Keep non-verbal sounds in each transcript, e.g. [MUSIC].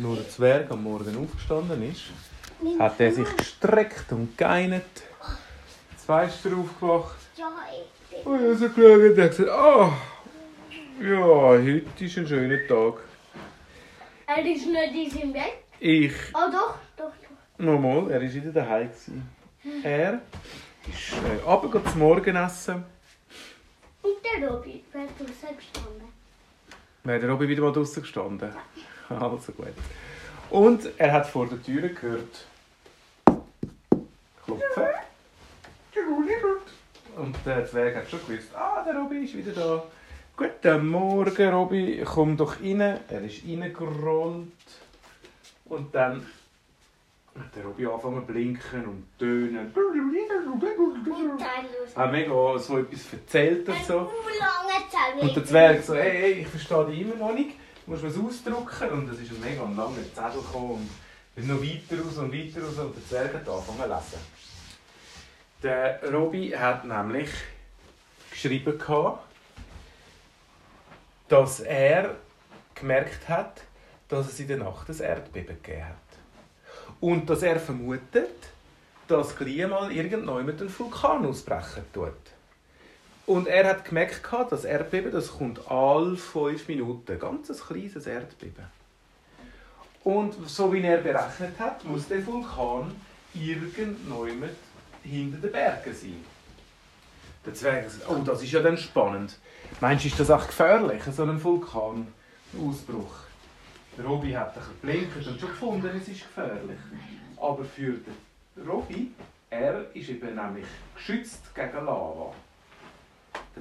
nur der Zwerg am Morgen aufgestanden ist, hat er sich gestreckt und geinert. Zwei ist er aufgewacht. Ja. Und er so geschaut und hat gesagt, ah, ja, heute ist ein schöner Tag. Er ist nicht in im Bett. Ich, Oh, doch, doch, doch. nochmal, er war wieder daheim. gewesen. Er ist äh, runter zum Morgenessen. Und der Robby wird draußen gestanden. Wäre der Robby wieder mal draußen gestanden. [LAUGHS] Also gut. Und er hat vor der Tür gehört. Klopfen. Und der Zwerg hat schon gewusst, ah, der Robby ist wieder da. Guten Morgen, Robby. Komm doch rein. Er ist reingerollt. Und dann hat der Robby angefangen zu blinken und tönen. Hat mega so etwas erzählt und so. Und der Zwerg so, hey, hey, ich verstehe dich immer noch nicht, du musst was ausdrucken. Und es ist ein mega langer Zettel gekommen und es noch weiter raus und weiter raus und der Zwerg hat angefangen zu lesen. Der Robby hat nämlich geschrieben, gehabt, dass er gemerkt hat, dass es in der Nacht ein Erdbeben gegeben hat. Und dass er vermutet, dass gleich mal irgendjemand einen Vulkan ausbrechen tut. Und er hat gemerkt, das Erdbeben das kommt alle fünf Minuten. Ganz ein kleines Erdbeben. Und so wie er berechnet hat, muss der Vulkan irgendjemand hinter den Bergen sein. Der Zwerg sagt, oh, das ist ja dann spannend. Meinst du, ist das auch gefährlich, so ein Vulkanausbruch? Der Robby hat ein geblinkt und schon gefunden, es ist gefährlich. Aber für den Robby, er ist eben nämlich geschützt gegen Lava.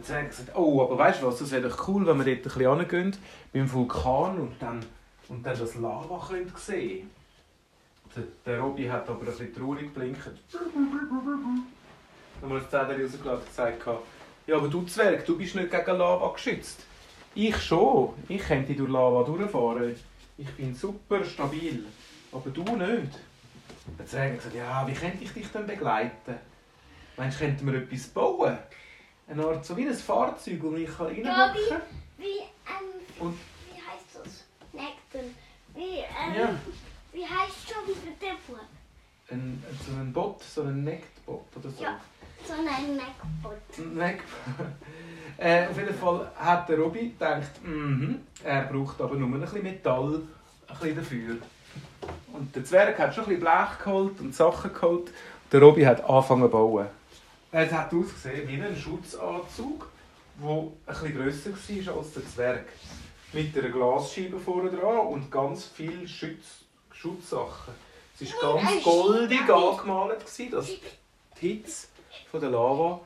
Der Zwerg sagt, oh, aber weißt du was, das wäre doch cool, wenn wir dort ein bisschen hingehen, beim Vulkan und dann, und dann das Lava können sehen Der, der Robby hat aber ein bisschen traurig geblinkt. Dann hat das Zettel rausgelassen und gesagt, ja, aber du Zwerg, du bist nicht gegen Lava geschützt. Ich schon. Ich könnte durch Lava durchfahren. Ich bin super stabil. Aber du nicht. Zwerg hat gesagt, ja, wie könnte ich dich denn begleiten? Meinst du, könnten wir etwas bauen? Eine Art, so wie ein Fahrzeug, wo ich reinhocken Ja, kann? Wie, ähm, Und wie heißt das? Nekten. Wie, ähm, Ja. wie heißt schon wieder der Bub? ein, so ein Bot, so ein Necktbot oder so. Ja. So ein Neckbot. Ein Neck [LAUGHS] äh, auf jeden Fall hat der Robby gedacht, mhm, er braucht aber nur ein bisschen Metall ein bisschen dafür. Und der Zwerg hat schon ein bisschen Blech geholt und Sachen geholt. Der Robby hat angefangen zu bauen. Es hat ausgesehen wie ein Schutzanzug, der bisschen grösser war als der Zwerg. Mit einer Glasscheibe vorne dran und ganz viel Schutz, Schutzsachen. Es war ganz goldig angemalt, dass die Hitze von der Lava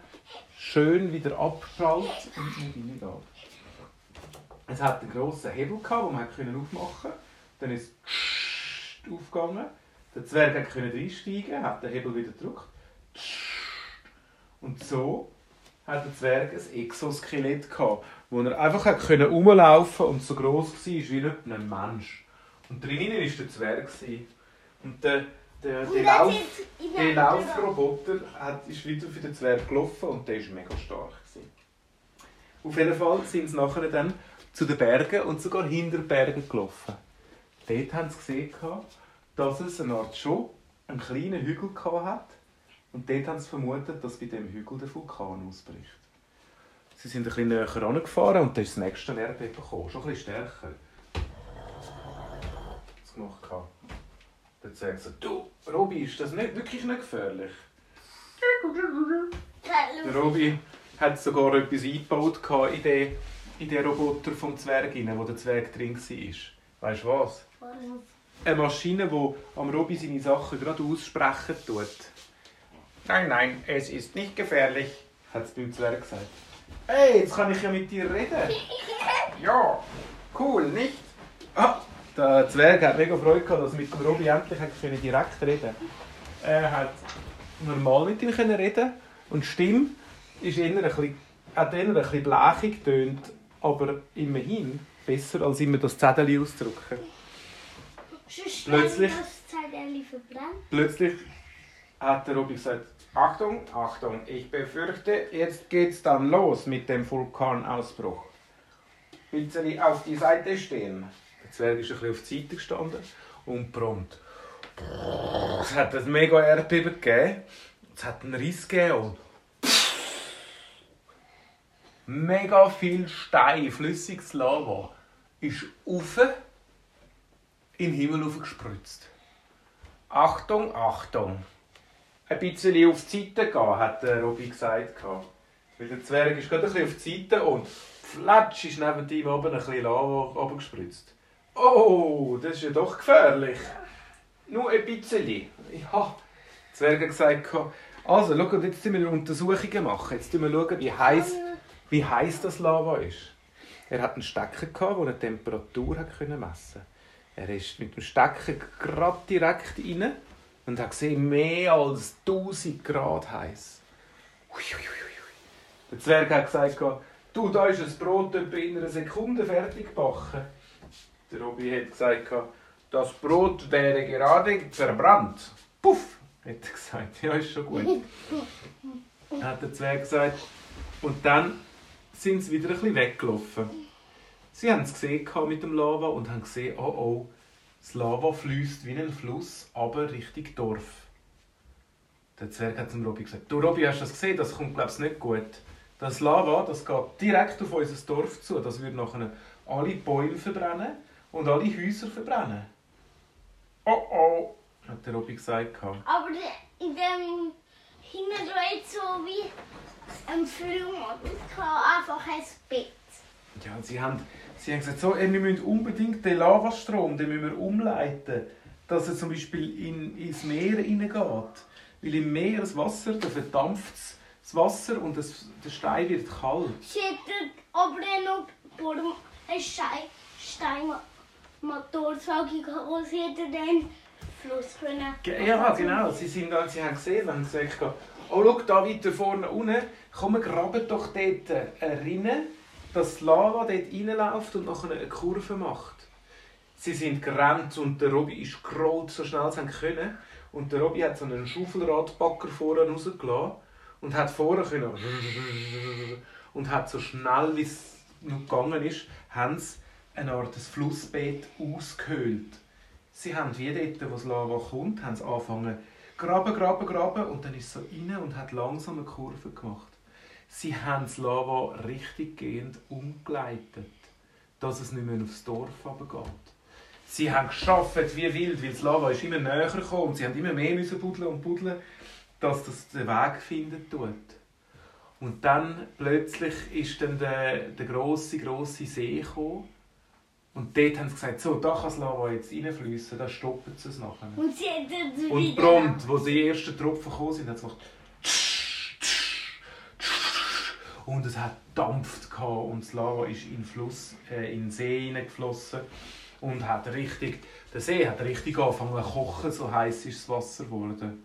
schön wieder abprallt und nicht reingeht. Es hat einen grossen Hebel, gehabt, den man aufmachen konnte. Dann ist es aufgegangen. Der Zwerg konnte reinsteigen, hat den Hebel wieder gedrückt. Und so hat der Zwerg ein Exoskelett gehabt, wo er einfach hat können rumlaufen und so groß war wie ein Mensch. Und drinnen war der Zwerg. Und der, der, der, Lauf, der Laufroboter hat, ist wieder für den Zwerg gelaufen und der war mega stark. Gewesen. Auf jeden Fall sind sie nachher dann zu den Bergen und sogar hinter den Bergen gelaufen. Dort haben sie gesehen, dass es eine Art schon einen kleinen Hügel gehabt hat. Und dort haben sie vermutet, dass bei diesem Hügel der Vulkan ausbricht. Sie sind ein bisschen näher herangefahren und dann ist das nächste Erdbeben gekommen. Schon ein bisschen stärker. Das gemacht. gehabt. Dann sagt sie, du, Robi, ist das nicht, wirklich nicht gefährlich? Der Robi hat sogar etwas eingebaut in den, in den Roboter vom Zwerg, rein, wo der Zwerg drin war. Weißt du was? Eine Maschine, die am Robi seine Sachen gerade aussprechen tut. Nein, nein, es ist nicht gefährlich, hat es beim Zwerg gesagt. Hey, jetzt kann ich ja mit dir reden. [LAUGHS] Ja, cool, nicht? Ah, der Zwerg hat mega Freude gehabt, dass er mit dem Robi endlich hat können direkt reden Er hat normal mit ihm können reden und die Stimme ist eher ein bisschen, hat eher ein bisschen blechig getönt, aber immerhin besser, als immer das Zettel auszudrücken. Plötzlich-. Das Zettel verbrannt. Plötzlich hat der Robi gesagt, Achtung, Achtung, ich befürchte, jetzt geht's dann los mit dem Vulkanausbruch. Bitte auf die Seite stehen. Der Zwerg ist ein bisschen auf die Seite gestanden und prompt. Es hat ein mega Erdbeben gegeben. Es hat einen Riss gegeben und mega viel Stein, flüssiges Lava, ist auf in den Himmel gespritzt. Achtung, Achtung! Ein bisschen auf die Seite gehen, hat der Robby gesagt. Weil der Zwerg ist gerade ein bisschen auf die Seite und flatsch ist neben ihm oben ein bisschen Lava gespritzt. Oh, das ist ja doch gefährlich. Nur ein bisschen. Ja, der Zwerg gesagt, also, schau, jetzt müssen wir Untersuchungen machen. Jetzt schauen wir, wie heiß, wie heiß das Lava ist. Er hat einen Stecker, der eine Temperatur messen konnte. Er ist mit dem Stecker gerade direkt rein und hat gesehen, mehr als 1000 Grad heiß. Der Zwerg hat gesagt, du, da ist ein Brot in einer Sekunde fertig gebacken. Der Robby hat gesagt, das Brot wäre gerade verbrannt. Puff, hat er gesagt. Ja, ist schon gut. hat der Zwerg gesagt. Und dann sind sie wieder ein bisschen weggelaufen. Sie haben es gesehen mit dem Lava und haben gesehen, oh oh, das Lava fließt wie ein Fluss, aber Richtung Dorf. Der Zwerg hat zum Robby gesagt, du Robby, hast du das gesehen? Das kommt, glaube ich, nicht gut. Das Lava, das geht direkt auf unser Dorf zu. Das wird nachher alle Bäume verbrennen und alle Häuser verbrennen. Oh oh, hat der Robby gesagt. Aber in dem Hintergrund so wie ein Film einfach ein Bett. Ja, sie haben, sie haben gesagt, so, wir müssen unbedingt den Lavastrom den müssen wir umleiten, dass er zum Beispiel in, ins Meer hineingeht. Weil im Meer das Wasser, da verdampft das Wasser und das, der Stein wird kalt. Sie hätten aber noch einen Stein, Steinmotor, sage ich, wo sie den Fluss können. Ja, genau. Sie, sind, sie haben gesehen, sie gesagt oh, schau, da weiter vorne unten, komm, wir graben doch dort eine Rinne dass Lava dort reinläuft und nachher eine Kurve macht. Sie sind gerannt und der Robby ist gerollt, so schnell sie können. Und der Robby hat so einen Schaufelradbacker vorne rausgelassen und hat vorne können [LAUGHS] und hat so schnell, wie es noch gegangen ist, haben sie eine Art Flussbett ausgehöhlt. Sie haben wie dort, wo das Lava kommt, haben sie angefangen graben, graben, graben und dann ist es so rein und hat langsam eine Kurve gemacht. Sie haben das Lava richtiggehend umgeleitet, dass es nicht mehr aufs Dorf geht. Sie haben geschafft wie wild, weil das Lava ist immer näher gekommen und sie haben immer mehr müssen buddeln und buddeln, dass das den Weg finden tut. Und dann plötzlich ist dann der, der grosse, grosse See gekommen. Und dort haben sie gesagt, so, da kann das Lava jetzt reinfließen, da stoppen sie es nachher. Und sie Und prompt, wo die ersten Tropfen gekommen sind, hat es gemacht, und es hat dampft und das Lava ist in den Fluss, äh, in den See hineingeflossen und hat richtig, der See hat richtig angefangen zu kochen, so heiß ist das Wasser geworden.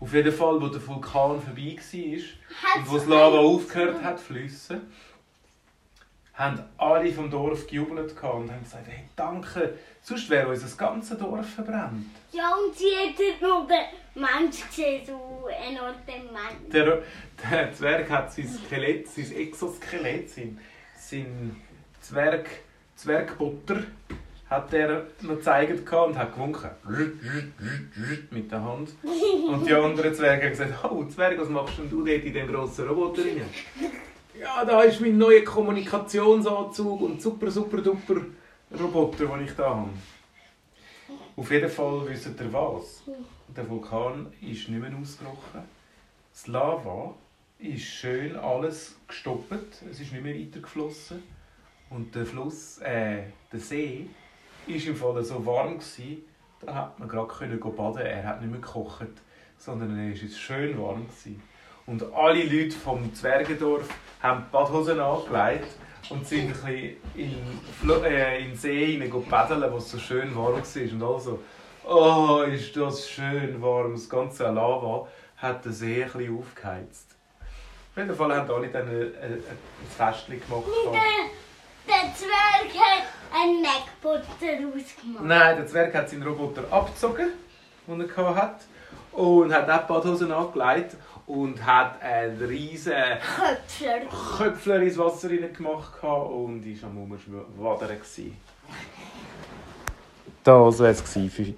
Auf jeden Fall, wo der Vulkan vorbei war und wo das Lava aufgehört hat zu fließen, haben alle vom Dorf gejubelt und haben gesagt, hey, danke, sonst wäre unser ganzes Dorf verbrannt. Ja, und sie hätten noch den Mensch gesehen, so ein Ort Mensch. Der, der Zwerg hat sein Skelett, sein Exoskelett, sein, sein Zwerg, Zwergbutter, hat er noch gezeigt und hat gewunken. Mit der Hand. Und die [LAUGHS] anderen Zwerge haben gesagt, oh Zwerg, was machst denn du dort in dem grossen Roboter rein? Ja, da ist mein neuer Kommunikationsanzug und super, super, duper Roboter, den ich da habe. Auf jeden Fall wisst ihr was? Der Vulkan ist nicht mehr ausgebrochen. Das Lava ist schön alles gestoppt. Es ist nicht mehr weitergeflossen. Und der Fluss, äh, der See, ist im Fall so warm gewesen, da hat man gerade können baden. Er hat nicht mehr gekocht, sondern er ist schön warm gewesen. Und alle Leute vom Zwergendorf haben die Badhosen angelegt und sind ein bisschen in, Fl äh, in den See baden, wo es so schön warm war. Und also, oh, ist das schön warm. Das ganze Lava hat den See ein bisschen aufgeheizt. Auf jeden Fall haben alle dann ein, ein, ein Festchen gemacht. Der, der Zwerg hat einen Neckbutter ausgemacht. Nein, der Zwerg hat seinen Roboter abgezogen, den er hatte, und hat auch die Badhosen angelegt und hat einen riesen Köpfler. Köpfler ins Wasser rein gemacht und war am Umschwadern. Das war es für